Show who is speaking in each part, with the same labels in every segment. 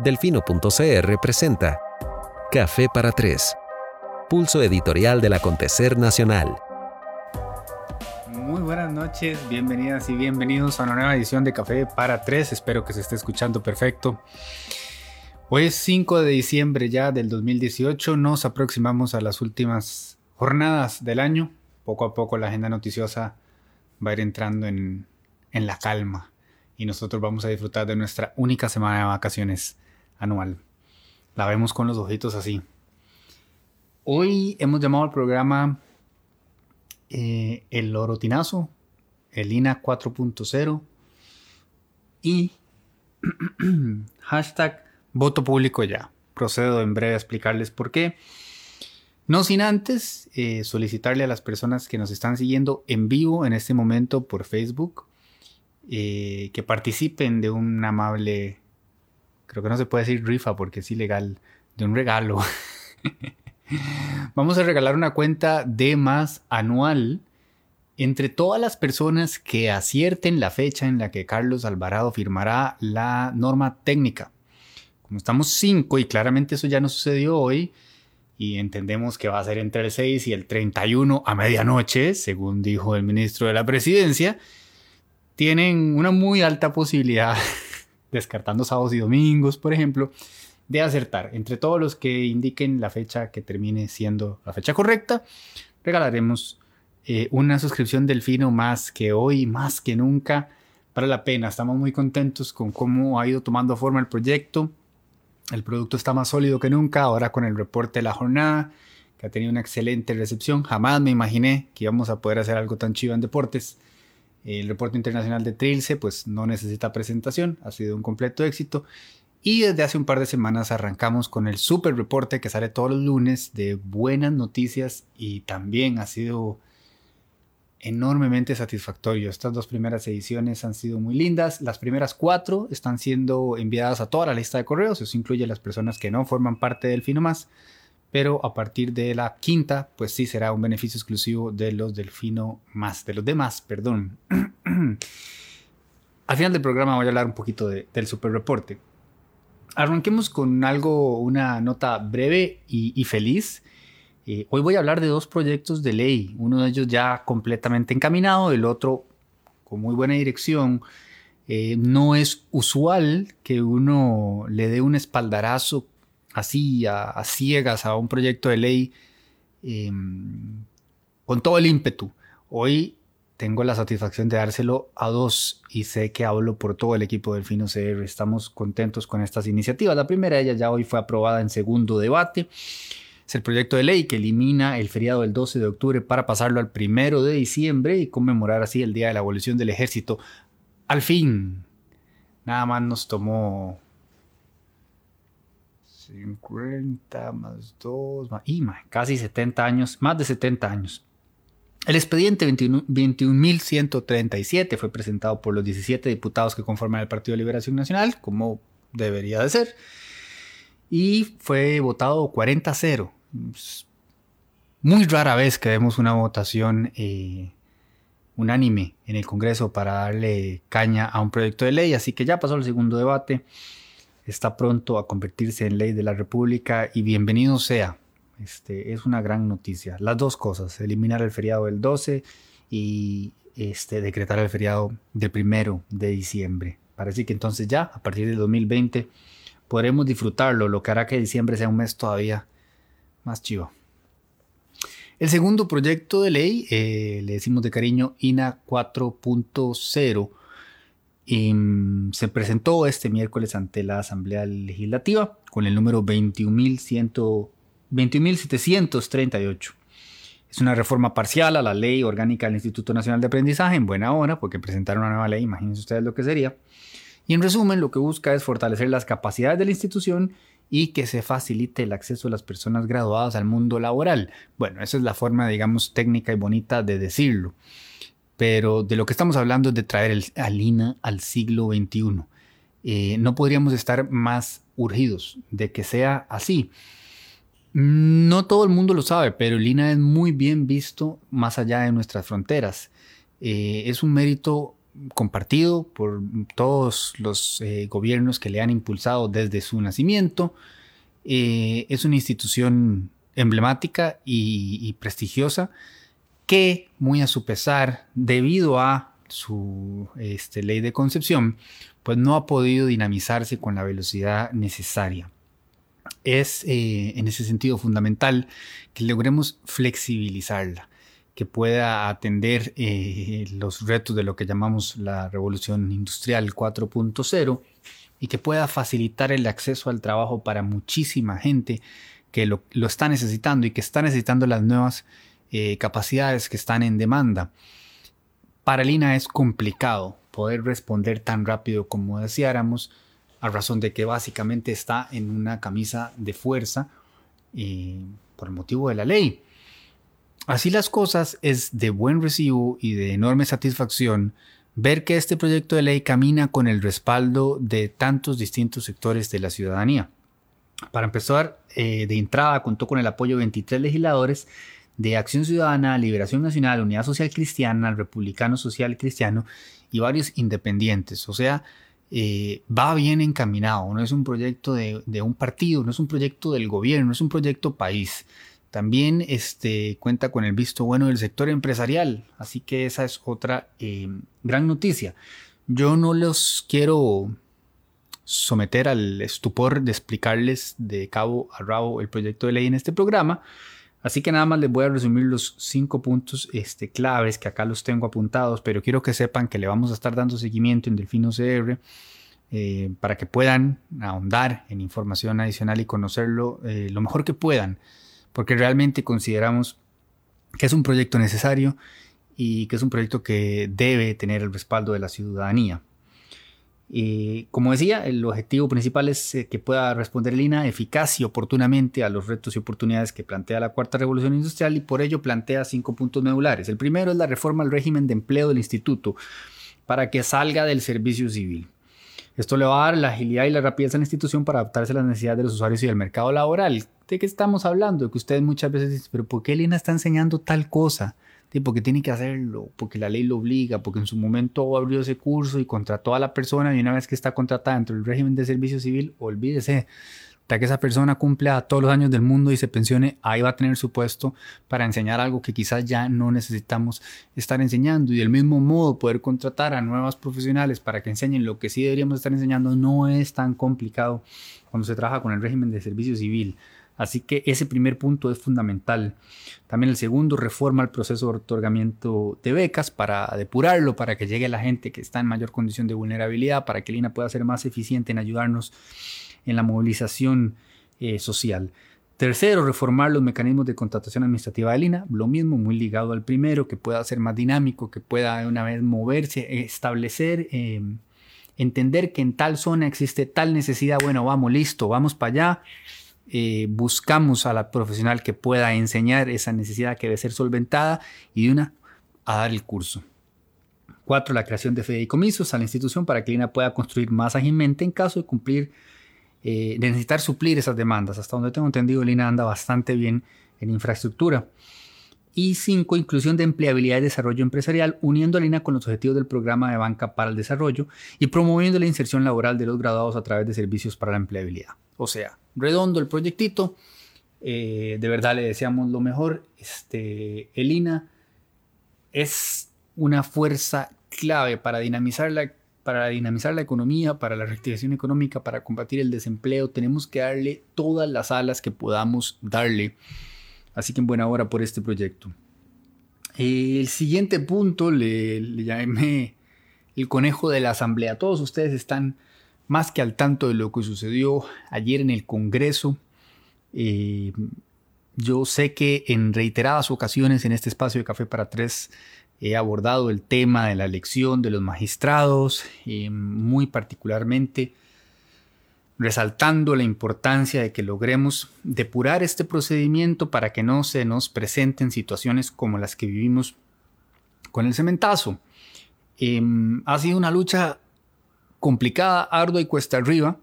Speaker 1: Delfino.cr presenta Café para Tres, pulso editorial del acontecer nacional.
Speaker 2: Muy buenas noches, bienvenidas y bienvenidos a una nueva edición de Café para Tres. Espero que se esté escuchando perfecto. Hoy es 5 de diciembre ya del 2018, nos aproximamos a las últimas jornadas del año. Poco a poco la agenda noticiosa va a ir entrando en, en la calma y nosotros vamos a disfrutar de nuestra única semana de vacaciones anual. La vemos con los ojitos así. Hoy hemos llamado al programa eh, El Orotinazo, el INA 4.0 y hashtag voto público ya. Procedo en breve a explicarles por qué. No sin antes eh, solicitarle a las personas que nos están siguiendo en vivo en este momento por Facebook eh, que participen de un amable creo que no se puede decir rifa porque es ilegal, de un regalo. Vamos a regalar una cuenta de más anual entre todas las personas que acierten la fecha en la que Carlos Alvarado firmará la norma técnica. Como estamos 5 y claramente eso ya no sucedió hoy y entendemos que va a ser entre el 6 y el 31 a medianoche, según dijo el ministro de la presidencia, tienen una muy alta posibilidad descartando sábados y domingos, por ejemplo, de acertar. Entre todos los que indiquen la fecha que termine siendo la fecha correcta, regalaremos eh, una suscripción del Fino más que hoy, más que nunca. Para la pena, estamos muy contentos con cómo ha ido tomando forma el proyecto. El producto está más sólido que nunca, ahora con el reporte de la jornada, que ha tenido una excelente recepción. Jamás me imaginé que íbamos a poder hacer algo tan chido en deportes. El reporte internacional de Trilce pues no necesita presentación, ha sido un completo éxito. Y desde hace un par de semanas arrancamos con el super reporte que sale todos los lunes de buenas noticias y también ha sido enormemente satisfactorio. Estas dos primeras ediciones han sido muy lindas. Las primeras cuatro están siendo enviadas a toda la lista de correos. Eso incluye las personas que no forman parte del Fino Más pero a partir de la quinta, pues sí será un beneficio exclusivo de los Delfino más, de los demás, perdón. Al final del programa voy a hablar un poquito del super reporte. Arranquemos con algo, una nota breve y, feliz. Eh, hoy voy a hablar de dos proyectos de ley, uno de ellos ya completamente encaminado, el otro con muy buena dirección. Eh, no es usual que uno le dé un espaldarazo así, a, ciegas, a un proyecto de ley em, con todo el ímpetu. Hoy tengo la satisfacción de dárselo a dos y sé que hablo por todo el equipo del Fino CR. Estamos contentos con estas iniciativas. La primera de ellas ya hoy fue aprobada en segundo debate. Es el proyecto de ley que elimina el feriado del 12 de octubre para pasarlo al primero de diciembre y conmemorar así el Día de la Abolición del Ejército. Al fin, nada más nos tomó 50 más 2, y casi 70 años, más de 70 años. El expediente 21.137 fue presentado por los 17 diputados que conforman el Partido de Liberación Nacional, como debería de ser, y fue votado 40-0. Muy rara vez que vemos una votación eh, unánime en el Congreso para darle caña a un proyecto de ley, así que ya pasó el segundo debate está pronto a convertirse en ley de la República y bienvenido sea. Este, es una gran noticia. Las dos cosas, eliminar el feriado del 12 y este, decretar el feriado del primero de diciembre. Parece que entonces ya, a partir del 2020, podremos disfrutarlo, lo que hará que diciembre sea un mes todavía más chivo. El segundo proyecto de ley, eh, le decimos de cariño INA 4.0, se presentó este miércoles ante la Asamblea Legislativa con el número 21.738. Es una reforma parcial a la ley orgánica del Instituto Nacional de Aprendizaje en buena hora, porque presentaron una nueva ley, imagínense ustedes lo que sería. Y en resumen, lo que busca es fortalecer las capacidades de la institución y que se facilite el acceso de las personas graduadas al mundo laboral. Bueno, esa es la forma, digamos, técnica y bonita de decirlo pero de lo que estamos hablando es de traer el, al INA al siglo XXI. Eh, no podríamos estar más urgidos de que sea así. No todo el mundo lo sabe, pero el INA es muy bien visto más allá de nuestras fronteras. Eh, es un mérito compartido por todos los eh, gobiernos que le han impulsado desde su nacimiento. Eh, es una institución emblemática y, prestigiosa que, muy a su pesar, debido a su este, ley de concepción, pues no ha podido dinamizarse con la velocidad necesaria. Es eh, en ese sentido fundamental que logremos flexibilizarla que pueda atender eh, los retos de lo que llamamos la revolución industrial 4.0 y que pueda facilitar el acceso al trabajo para muchísima gente que lo, está necesitando y que está necesitando las nuevas eh, capacidades que están en demanda. Para Lina es complicado poder responder tan rápido como deseáramos, a razón de que básicamente está en una camisa de fuerza eh, por el motivo de la ley. Así las cosas, es de buen recibo y de enorme satisfacción ver que este proyecto de ley camina con el respaldo de tantos distintos sectores de la ciudadanía. Para empezar, eh, de entrada contó con el apoyo de 23 legisladores de Acción Ciudadana, Liberación Nacional, Unidad Social Cristiana, Republicano Social Cristiano y varios independientes. O sea, eh, va bien encaminado, no es un proyecto de, de, un partido, no es un proyecto del gobierno, no es un proyecto país, también este, cuenta con el visto bueno del sector empresarial, así que esa es otra eh, gran noticia. Yo no los quiero someter al estupor de explicarles de cabo a rabo el proyecto de ley en este programa, así que nada más les voy a resumir los cinco puntos este, claves que acá los tengo apuntados, pero quiero que sepan que le vamos a estar dando seguimiento en Delfino CR. Eh, para que puedan ahondar en información adicional y conocerlo eh, lo mejor que puedan porque realmente consideramos que es un proyecto necesario y que es un proyecto que debe tener el respaldo de la ciudadanía. Y como decía, el objetivo principal es eh, que pueda responder el INA eficaz y oportunamente a los retos y oportunidades que plantea la cuarta revolución industrial y por ello plantea cinco puntos medulares. El primero es la reforma al régimen de empleo del instituto para que salga del servicio civil. Esto le va a dar la agilidad y la rapidez a la institución para adaptarse a las necesidades de los usuarios y del mercado laboral. ¿De qué estamos hablando? De que ustedes muchas veces dicen, pero ¿por qué Lina está enseñando tal cosa? Porque tiene que hacerlo, porque la ley lo obliga, porque en su momento abrió ese curso y contrató a la persona y una vez que está contratada dentro del régimen de servicio civil, olvídese, hasta que esa persona cumpla todos los años del mundo y se pensione, ahí va a tener su puesto para enseñar algo que quizás ya no necesitamos estar enseñando. Y del mismo modo, poder contratar a nuevos profesionales para que enseñen lo que sí deberíamos estar enseñando no es tan complicado cuando se trabaja con el régimen de servicio civil. Así que ese primer punto es fundamental. También el segundo, reforma el proceso de otorgamiento de becas para depurarlo, para que llegue la gente que está en mayor condición de vulnerabilidad, para que el INA pueda ser más eficiente en ayudarnos en la movilización eh, social. Tercero, reformar los mecanismos de contratación administrativa de Lina, lo mismo, muy ligado al primero, que pueda ser más dinámico, que pueda una vez moverse, establecer, em, entender que en tal zona existe tal necesidad, bueno, vamos, listo, vamos para allá, eh, buscamos a la profesional que pueda enseñar esa necesidad que debe ser solventada y una a dar el curso. Cuatro, la creación de fideicomisos a la institución para que Lina pueda construir más ágilmente en caso de cumplir eh, necesitar suplir esas demandas. Hasta donde tengo entendido, Lina anda bastante bien en infraestructura. Y cinco, inclusión de empleabilidad y desarrollo empresarial, uniendo a Lina con los objetivos del programa de banca para el desarrollo y promoviendo la inserción laboral de los graduados a través de servicios para la empleabilidad. O sea, redondo el proyectito. Eh, de verdad le deseamos lo mejor. Este, el INA es una fuerza clave para dinamizar la para dinamizar la economía, para la reactivación económica, para combatir el desempleo, tenemos que darle todas las alas que podamos darle. Así que en buena hora por este proyecto. El siguiente punto le, llamé el conejo de la asamblea. Todos ustedes están más que al tanto de lo que sucedió ayer en el Congreso. Eh, yo sé que en reiteradas ocasiones en este espacio de Café para Tres He abordado el tema de la elección de los magistrados, eh, muy particularmente resaltando la importancia de que logremos depurar este procedimiento para que no se nos presenten situaciones como las que vivimos con el cementazo. Em, ha sido una lucha complicada, ardua y cuesta arriba.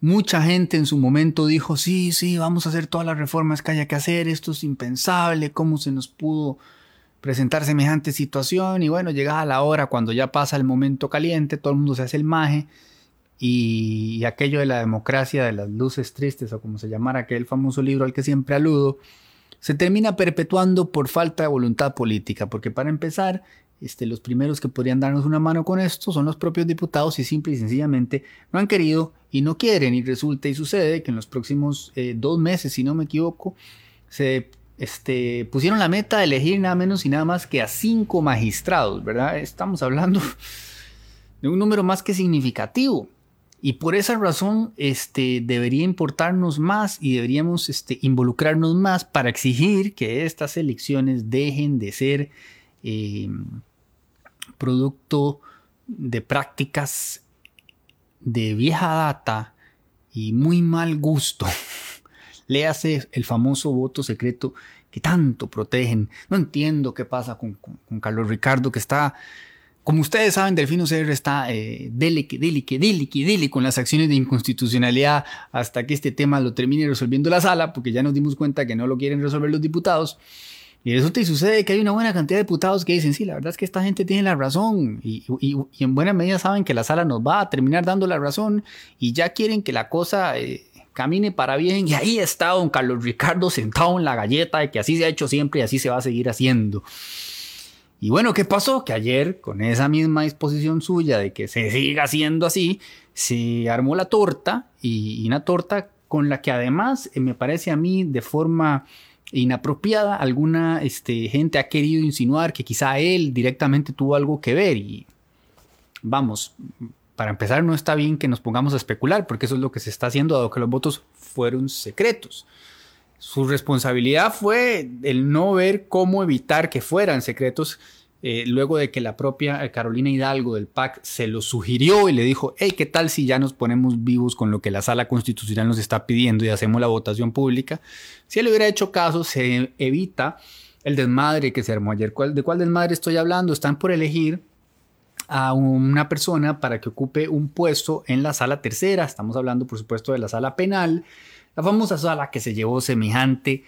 Speaker 2: Mucha gente en su momento dijo, sí, sí, vamos a hacer todas las reformas que haya que hacer, esto es impensable, cómo se nos pudo presentar semejante situación y bueno, llega a la hora cuando ya pasa el momento caliente, todo el mundo se hace el maje y, aquello de la democracia de las luces tristes o como se llamara aquel famoso libro al que siempre aludo, se termina perpetuando por falta de voluntad política, porque para empezar, este, los primeros que podrían darnos una mano con esto son los propios diputados y simple y sencillamente no han querido y no quieren y resulta y sucede que en los próximos eh, dos meses, si no me equivoco, se este, pusieron la meta de elegir nada menos y nada más que a cinco magistrados, ¿verdad? Estamos hablando de un número más que significativo. Y por esa razón este, debería importarnos más y deberíamos este, involucrarnos más para exigir que estas elecciones dejen de ser eh, producto de prácticas de vieja data y muy mal gusto Léase el famoso voto secreto que tanto protegen. No entiendo qué pasa con, Carlos Ricardo, que está, como ustedes saben, Delfino CR está eh, dele que dele que con las acciones de inconstitucionalidad hasta que este tema lo termine resolviendo la sala, porque ya nos dimos cuenta que no lo quieren resolver los diputados. Y resulta y sucede que hay una buena cantidad de diputados que dicen, sí, la verdad es que esta gente tiene la razón y, en buena medida saben que la sala nos va a terminar dando la razón y ya quieren que la cosa eh, camine para bien. Y ahí está don Carlos Ricardo sentado en la galleta de que así se ha hecho siempre y así se va a seguir haciendo. Y bueno, ¿qué pasó? Que ayer, con esa misma disposición suya de que se siga haciendo así, se armó la torta y, una torta con la que además eh, me parece a mí de forma inapropiada alguna este, gente ha querido insinuar que quizá él directamente tuvo algo que ver y vamos, para empezar, no está bien que nos pongamos a especular, porque eso es lo que se está haciendo, dado que los votos fueron secretos. Su responsabilidad fue el no ver cómo evitar que fueran secretos, eh, luego de que la propia Carolina Hidalgo del PAC se lo sugirió y le dijo, hey, ¿qué tal si ya nos ponemos vivos con lo que la sala constitucional nos está pidiendo y hacemos la votación pública? Si él hubiera hecho caso, se evita el desmadre que se armó ayer. ¿De cuál desmadre estoy hablando? Están por elegir a una persona para que ocupe un puesto en la sala tercera. Estamos hablando, por supuesto, de la sala penal, la famosa sala que se llevó semejante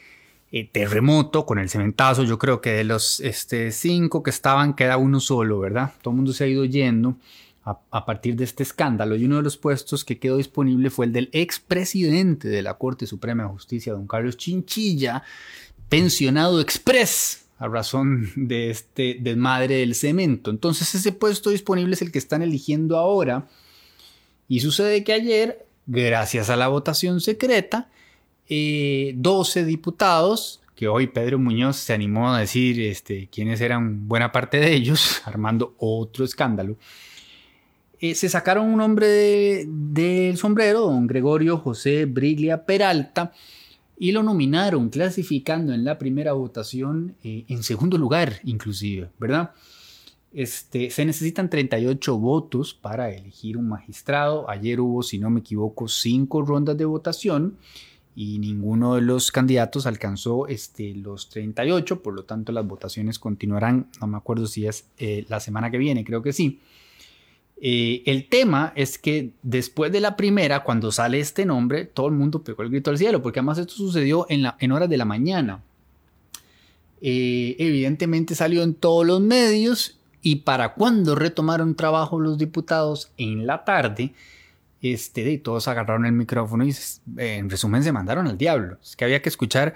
Speaker 2: eh, terremoto con el cementazo. Yo creo que de los este, cinco que estaban queda uno solo, ¿verdad? Todo el mundo se ha ido yendo a, a partir de este escándalo. Y uno de los puestos que quedó disponible fue el del expresidente de la Corte Suprema de Justicia, don Carlos Chinchilla, pensionado express a razón de este desmadre del cemento. Entonces ese puesto disponible es el que están eligiendo ahora. Y sucede que ayer, gracias a la votación secreta, 12 eh, diputados, que hoy Pedro Muñoz se animó a decir este, quiénes eran buena parte de ellos, armando otro escándalo, eh, se sacaron un hombre del sombrero, don Gregorio José Briglia Peralta, y lo nominaron clasificando en la primera votación eh, en segundo lugar inclusive, ¿verdad? Este, se necesitan 38 votos para elegir un magistrado. Ayer hubo, si no me equivoco, cinco rondas de votación y ninguno de los candidatos alcanzó este, los 38, por lo tanto las votaciones continuarán, no me acuerdo si es eh, la semana que viene, creo que sí. Eh, el tema es que después de la primera, cuando sale este nombre, todo el mundo pegó el grito al cielo, porque además esto sucedió en, la, en horas de la mañana. Eh, evidentemente salió en todos los medios y para cuando retomaron trabajo los diputados en la tarde, este, todos agarraron el micrófono y en resumen se mandaron al diablo. Es que había que escuchar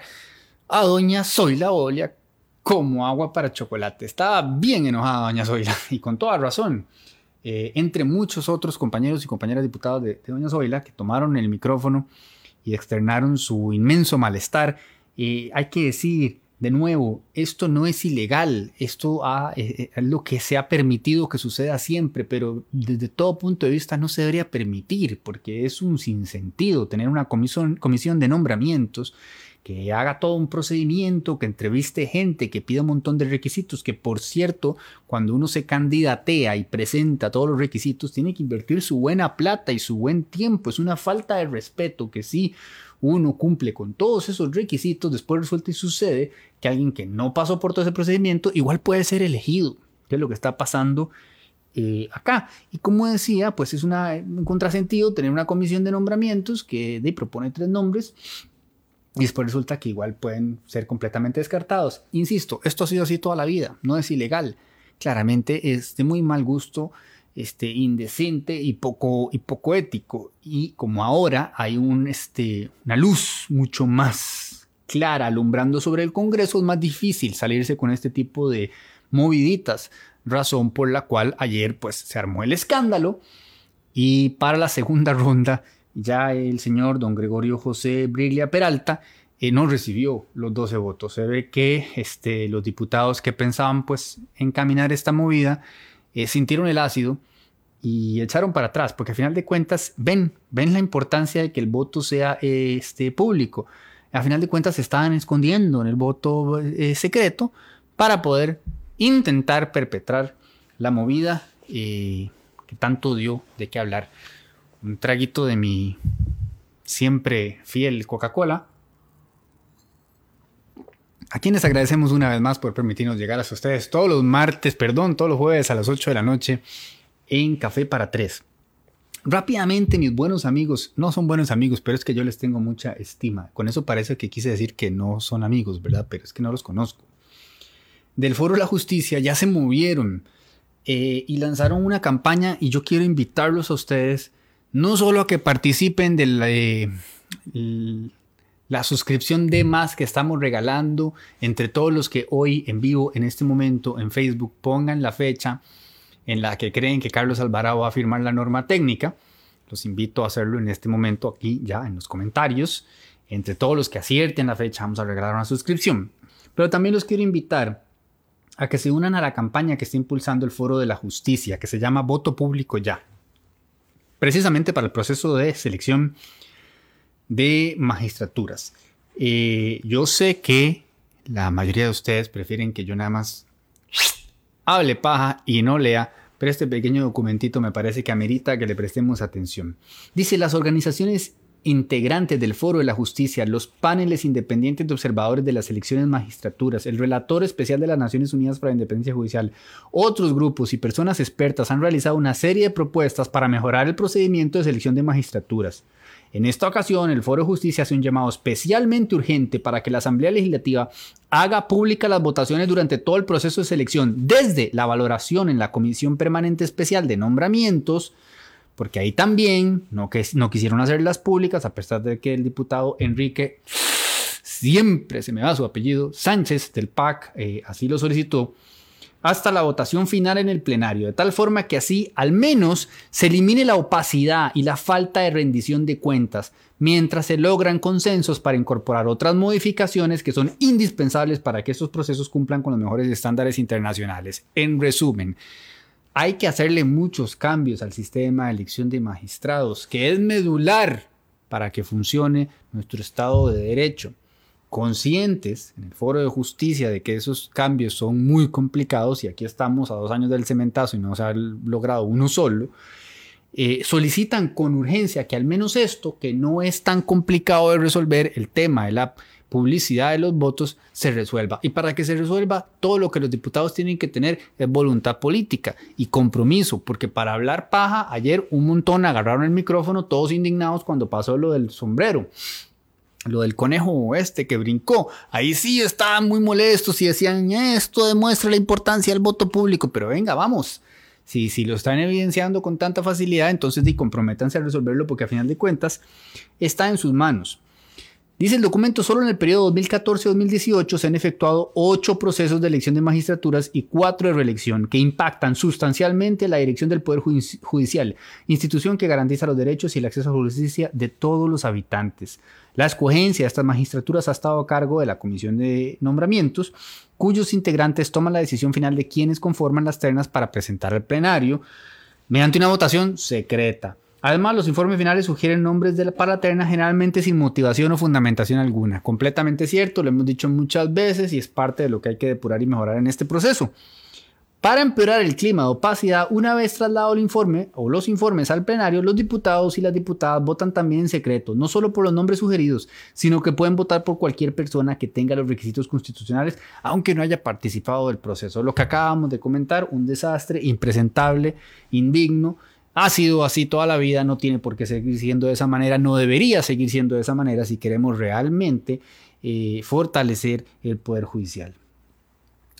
Speaker 2: a doña Zoila Olia como agua para chocolate. Estaba bien enojada doña Zoila y con toda razón. Eh, entre muchos otros compañeros y compañeras diputados de, Doña Zoila, que tomaron el micrófono y externaron su inmenso malestar. Eh, hay que decir, de nuevo, esto no es ilegal, esto eh, es lo que se ha permitido que suceda siempre, pero desde todo punto de vista no se debería permitir, porque es un sinsentido tener una comisión, comisión de nombramientos que haga todo un procedimiento, que entreviste gente, que pida un montón de requisitos, que por cierto, cuando uno se candidatea y presenta todos los requisitos, tiene que invertir su buena plata y su buen tiempo. Es una falta de respeto que si uno cumple con todos esos requisitos, después resulta y sucede que alguien que no pasó por todo ese procedimiento igual puede ser elegido, que es lo que está pasando eh, acá. Y como decía, pues es una, un contrasentido tener una comisión de nombramientos que de, propone tres nombres y después resulta que igual pueden ser completamente descartados. Insisto, esto ha sido así toda la vida, no es ilegal. Claramente es de muy mal gusto, este, indecente y poco, y poco ético. Y como ahora hay un, este, una luz mucho más clara alumbrando sobre el Congreso, es más difícil salirse con este tipo de moviditas, razón por la cual ayer pues se armó el escándalo y para la segunda ronda ya el señor don Gregorio José Briglia Peralta eh, no recibió los 12 votos. Se ve que este, los diputados que pensaban pues encaminar esta movida eh, sintieron el ácido y echaron para atrás, porque al final de cuentas ven, ven la importancia de que el voto sea este, público. Al final de cuentas se estaban escondiendo en el voto eh, secreto para poder intentar perpetrar la movida que tanto dio de qué hablar un traguito de mi siempre fiel Coca-Cola. A quienes agradecemos una vez más por permitirnos llegar a ustedes todos los martes, perdón, todos los jueves a las 8 de la noche en Café para Tres. Rápidamente, mis buenos amigos, no son buenos amigos, pero es que yo les tengo mucha estima. Con eso parece que quise decir que no son amigos, ¿verdad? Pero es que no los conozco. Del Foro de la Justicia ya se movieron eh, y lanzaron una campaña y yo quiero invitarlos a ustedes no solo a que participen de la, suscripción de más que estamos regalando entre todos los que hoy en vivo, en este momento, en Facebook, pongan la fecha en la que creen que Carlos Alvarado va a firmar la norma técnica. Los invito a hacerlo en este momento aquí ya en los comentarios. Entre todos los que acierten la fecha vamos a regalar una suscripción. Pero también los quiero invitar a que se unan a la campaña que está impulsando el Foro de la Justicia, que se llama Voto Público Ya precisamente para el proceso de selección de magistraturas. Eh, yo sé que la mayoría de ustedes prefieren que yo nada más hable paja y no lea, pero este pequeño documentito me parece que amerita que le prestemos atención. Dice, las organizaciones integrantes del Foro de la Justicia, los paneles independientes de observadores de las elecciones magistraturas, el relator especial de las Naciones Unidas para la Independencia Judicial, otros grupos y personas expertas han realizado una serie de propuestas para mejorar el procedimiento de selección de magistraturas. En esta ocasión, el Foro de Justicia hace un llamado especialmente urgente para que la Asamblea Legislativa haga pública las votaciones durante todo el proceso de selección, desde la valoración en la Comisión Permanente Especial de Nombramientos, porque ahí también no, que, no quisieron hacerlas públicas, a pesar de que el diputado Enrique, siempre se me va su apellido, Sánchez del PAC, eh, así lo solicitó, hasta la votación final en el plenario, de tal forma que así al menos se elimine la opacidad y la falta de rendición de cuentas, mientras se logran consensos para incorporar otras modificaciones que son indispensables para que estos procesos cumplan con los mejores estándares internacionales. En resumen, hay que hacerle muchos cambios al sistema de elección de magistrados, que es medular para que funcione nuestro Estado de Derecho. Conscientes en el Foro de Justicia de que esos cambios son muy complicados y aquí estamos a dos años del cementazo y no se ha logrado uno solo, eh, solicitan con urgencia que al menos esto, que no es tan complicado de resolver, el tema de la publicidad de los votos se resuelva. Y para que se resuelva, todo lo que los diputados tienen que tener es voluntad política y compromiso, porque para hablar paja, ayer un montón agarraron el micrófono, todos indignados cuando pasó lo del sombrero. Lo del conejo este que brincó, ahí sí estaban muy molestos y decían, esto demuestra la importancia del voto público, pero venga, vamos, si, si, lo están evidenciando con tanta facilidad, entonces di, comprométanse a resolverlo porque a final de cuentas está en sus manos. Dice el documento, solo en el periodo 2014-2018 se han efectuado ocho procesos de elección de magistraturas y cuatro de reelección que impactan sustancialmente la dirección del Poder Judicial, institución que garantiza los derechos y el acceso a la justicia de todos los habitantes. La escogencia de estas magistraturas ha estado a cargo de la Comisión de Nombramientos, cuyos integrantes toman la decisión final de quienes conforman las ternas para presentar al plenario mediante una votación secreta. Además, los informes finales sugieren nombres de la paraterna generalmente sin motivación o fundamentación alguna. Completamente cierto, lo hemos dicho muchas veces y es parte de lo que hay que depurar y mejorar en este proceso. Para empeorar el clima de opacidad, una vez trasladado el informe o los informes al plenario, los diputados y las diputadas votan también en secreto, no solo por los nombres sugeridos, sino que pueden votar por cualquier persona que tenga los requisitos constitucionales, aunque no haya participado del proceso. Lo que acabamos de comentar, un desastre impresentable, indigno ha sido así toda la vida, no tiene por qué seguir siendo de esa manera, no debería seguir siendo de esa manera si queremos realmente eh, fortalecer el Poder Judicial.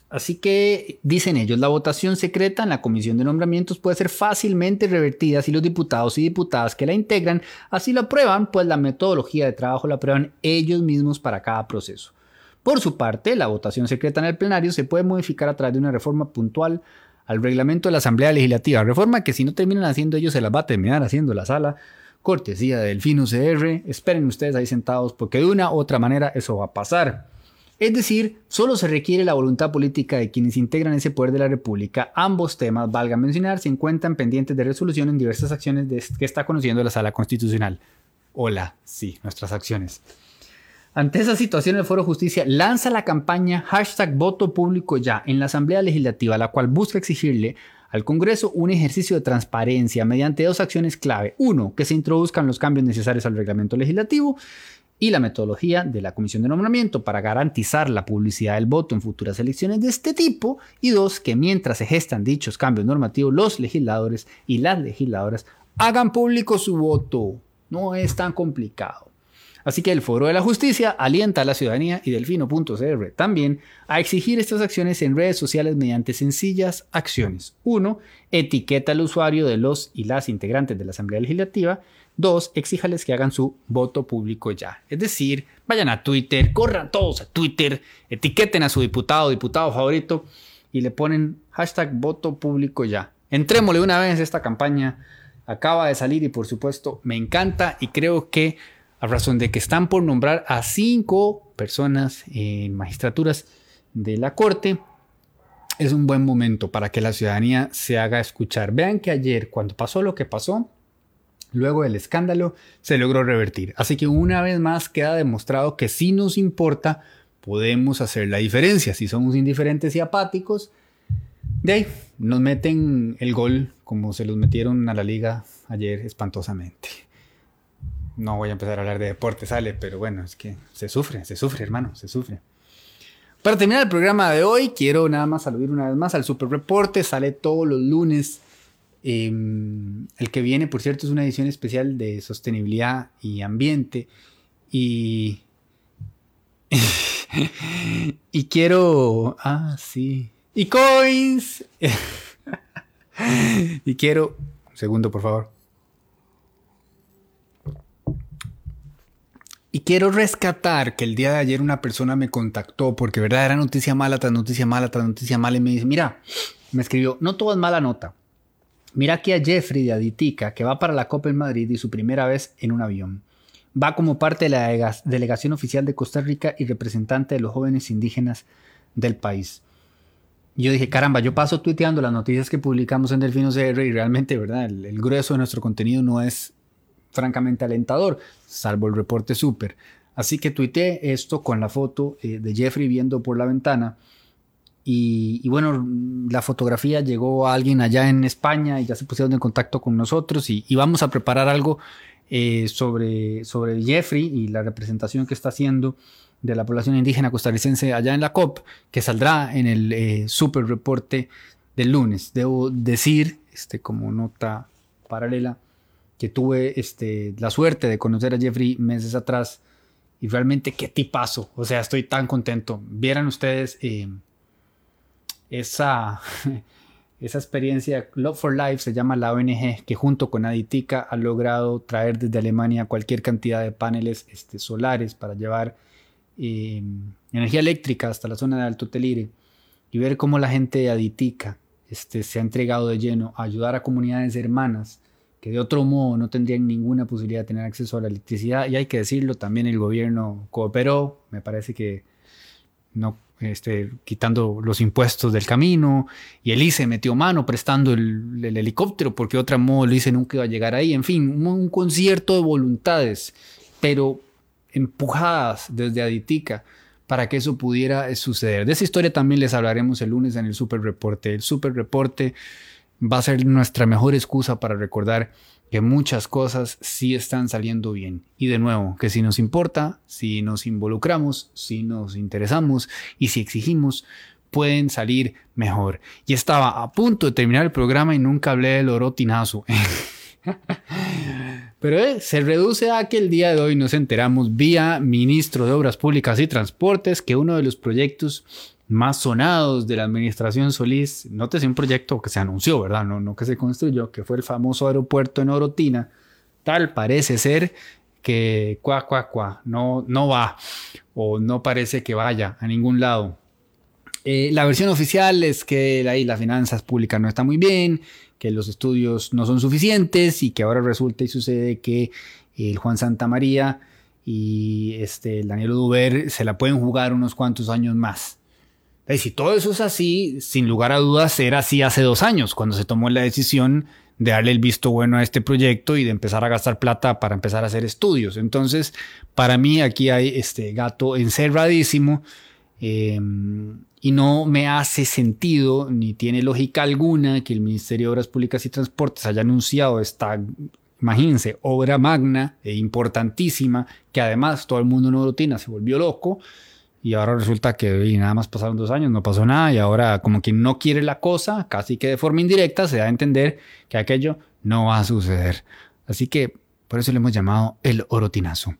Speaker 2: Así que, dicen ellos, la votación secreta en la comisión de nombramientos puede ser fácilmente revertida si los diputados y diputadas que la integran así lo aprueban, pues la metodología de trabajo la aprueban ellos mismos para cada proceso. Por su parte, la votación secreta en el plenario se puede modificar a través de una reforma puntual al reglamento de la Asamblea Legislativa, reforma que si no terminan haciendo ellos se las va a terminar haciendo la sala, cortesía del Delfino CR, esperen ustedes ahí sentados porque de una u otra manera eso va a pasar. Es decir, solo se requiere la voluntad política de quienes integran ese poder de la República. Ambos temas, valga mencionar, se encuentran pendientes de resolución en diversas acciones que está conociendo la Sala Constitucional. Hola, sí, nuestras acciones. Ante esa situación, el Foro Justicia lanza la campaña hashtag voto público ya en la Asamblea Legislativa, la cual busca exigirle al Congreso un ejercicio de transparencia mediante dos acciones clave. Uno, que se introduzcan los cambios necesarios al reglamento legislativo y la metodología de la Comisión de Nombramiento para garantizar la publicidad del voto en futuras elecciones de este tipo. Y dos, que mientras se gestan dichos cambios normativos, los legisladores y las legisladoras hagan público su voto. No es tan complicado. Así que el Foro de la Justicia alienta a la ciudadanía y Delfino.cr también a exigir estas acciones en redes sociales mediante sencillas acciones. 1. Etiqueta al usuario de los y las integrantes de la Asamblea Legislativa. 2. Exíjales que hagan su voto público ya. Es decir, vayan a Twitter, corran todos a Twitter, etiqueten a su diputado o diputado favorito y le ponen hashtag voto público ya. Entrémosle una vez esta campaña. Acaba de salir y por supuesto me encanta y creo que a razón de que están por nombrar a cinco personas en magistraturas de la Corte, es un buen momento para que la ciudadanía se haga escuchar. Vean que ayer, cuando pasó lo que pasó, luego del escándalo, se logró revertir. Así que una vez más queda demostrado que si nos importa, podemos hacer la diferencia. Si somos indiferentes y apáticos, de nos meten el gol como se los metieron a la liga ayer espantosamente no voy a empezar a hablar de deporte, sale, pero bueno, es que se sufre, se sufre, hermano, se sufre. Para terminar el programa de hoy, quiero nada más saludar una vez más al Super Reporte, sale todos los lunes. Em, el que viene, por cierto, es una edición especial de sostenibilidad y ambiente. Y. y quiero. Ah, sí. Y coins. y quiero. Un segundo, por favor. Y quiero rescatar que el día de ayer una persona me contactó porque verdad era noticia mala tras noticia mala tras noticia mala y me dice, mira, me escribió, no todo mala nota. Mira aquí a Jeffrey de Aditica que va para la Copa en Madrid y su primera vez en un avión. Va como parte de la delegación oficial de Costa Rica y representante de los jóvenes indígenas del país. Yo dije, caramba, yo paso tuiteando las noticias que publicamos en Delfino CR y realmente, ¿verdad? el grueso de nuestro contenido no es francamente alentador, salvo el reporte súper. Así que tuiteé esto con la foto eh, de Jeffrey viendo por la ventana. Y, bueno, la fotografía llegó a alguien allá en España y ya se pusieron en contacto con nosotros y, vamos a preparar algo eh, sobre, sobre Jeffrey y la representación que está haciendo de la población indígena costarricense allá en la COP, que saldrá en el eh, super reporte del lunes. Debo decir, este, como nota paralela, que tuve este, la suerte de conocer a Jeffrey meses atrás y realmente qué tipazo, o sea, estoy tan contento. Vieran ustedes eh, esa, esa experiencia, Love for Life se llama la ONG que junto con Aditica ha logrado traer desde Alemania cualquier cantidad de paneles este, solares para llevar eh, energía eléctrica hasta la zona de Alto Telire y ver cómo la gente de Aditica este, se ha entregado de lleno a ayudar a comunidades hermanas que de otro modo no tendrían ninguna posibilidad de tener acceso a la electricidad. Y hay que decirlo, también el gobierno cooperó, me parece que no este, quitando los impuestos del camino, y el ICE metió mano prestando el, helicóptero, porque de otro modo el ICE nunca iba a llegar ahí. En fin, un, un concierto de voluntades, pero empujadas desde Aditica para que eso pudiera suceder. De esa historia también les hablaremos el lunes en el Super Reporte. El Super Reporte va a ser nuestra mejor excusa para recordar que muchas cosas sí están saliendo bien. Y de nuevo, que si nos importa, si nos involucramos, si nos interesamos y si exigimos, pueden salir mejor. Y estaba a punto de terminar el programa y nunca hablé del orotinazo. Pero eh, se reduce a que el día de hoy nos enteramos vía ministro de Obras Públicas y Transportes que uno de los proyectos más sonados de la administración Solís, nótese un proyecto que se anunció, ¿verdad? No, que se construyó, que fue el famoso aeropuerto en Orotina, tal parece ser que cuá, cuá, cuá, no, no va o no parece que vaya a ningún lado. Eh, la versión oficial es que ahí las finanzas públicas no están muy bien, que los estudios no son suficientes y que ahora resulta y sucede que el Juan Santa María y este, el Daniel Duber se la pueden jugar unos cuantos años más. Si todo eso es así, sin lugar a dudas era así hace dos años, cuando se tomó la decisión de darle el visto bueno a este proyecto y de empezar a gastar plata para empezar a hacer estudios. Entonces, para mí aquí hay este gato encerradísimo em, y no me hace sentido ni tiene lógica alguna que el Ministerio de Obras Públicas y Transportes haya anunciado esta, imagínense, obra magna e importantísima que además todo el mundo en Orotina se volvió loco y ahora resulta que nada más pasaron dos años, no pasó nada y ahora como que no quiere la cosa, casi que de forma indirecta se da a entender que aquello no va a suceder. Así que por eso le hemos llamado el orotinazo.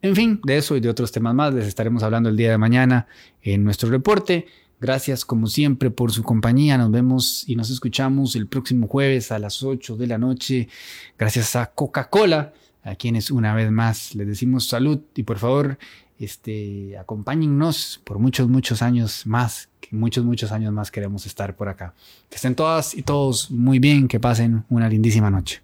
Speaker 2: En fin, de eso y de otros temas más les estaremos hablando el día de mañana en nuestro reporte. Gracias como siempre por su compañía. Nos vemos y nos escuchamos el próximo jueves a las 8 de la noche. Gracias a Coca-Cola, a quienes una vez más les decimos salud y por favor este, acompáñennos por muchos, muchos años más, que muchos, muchos años más queremos estar por acá. Que estén todas y todos muy bien, que pasen una lindísima noche.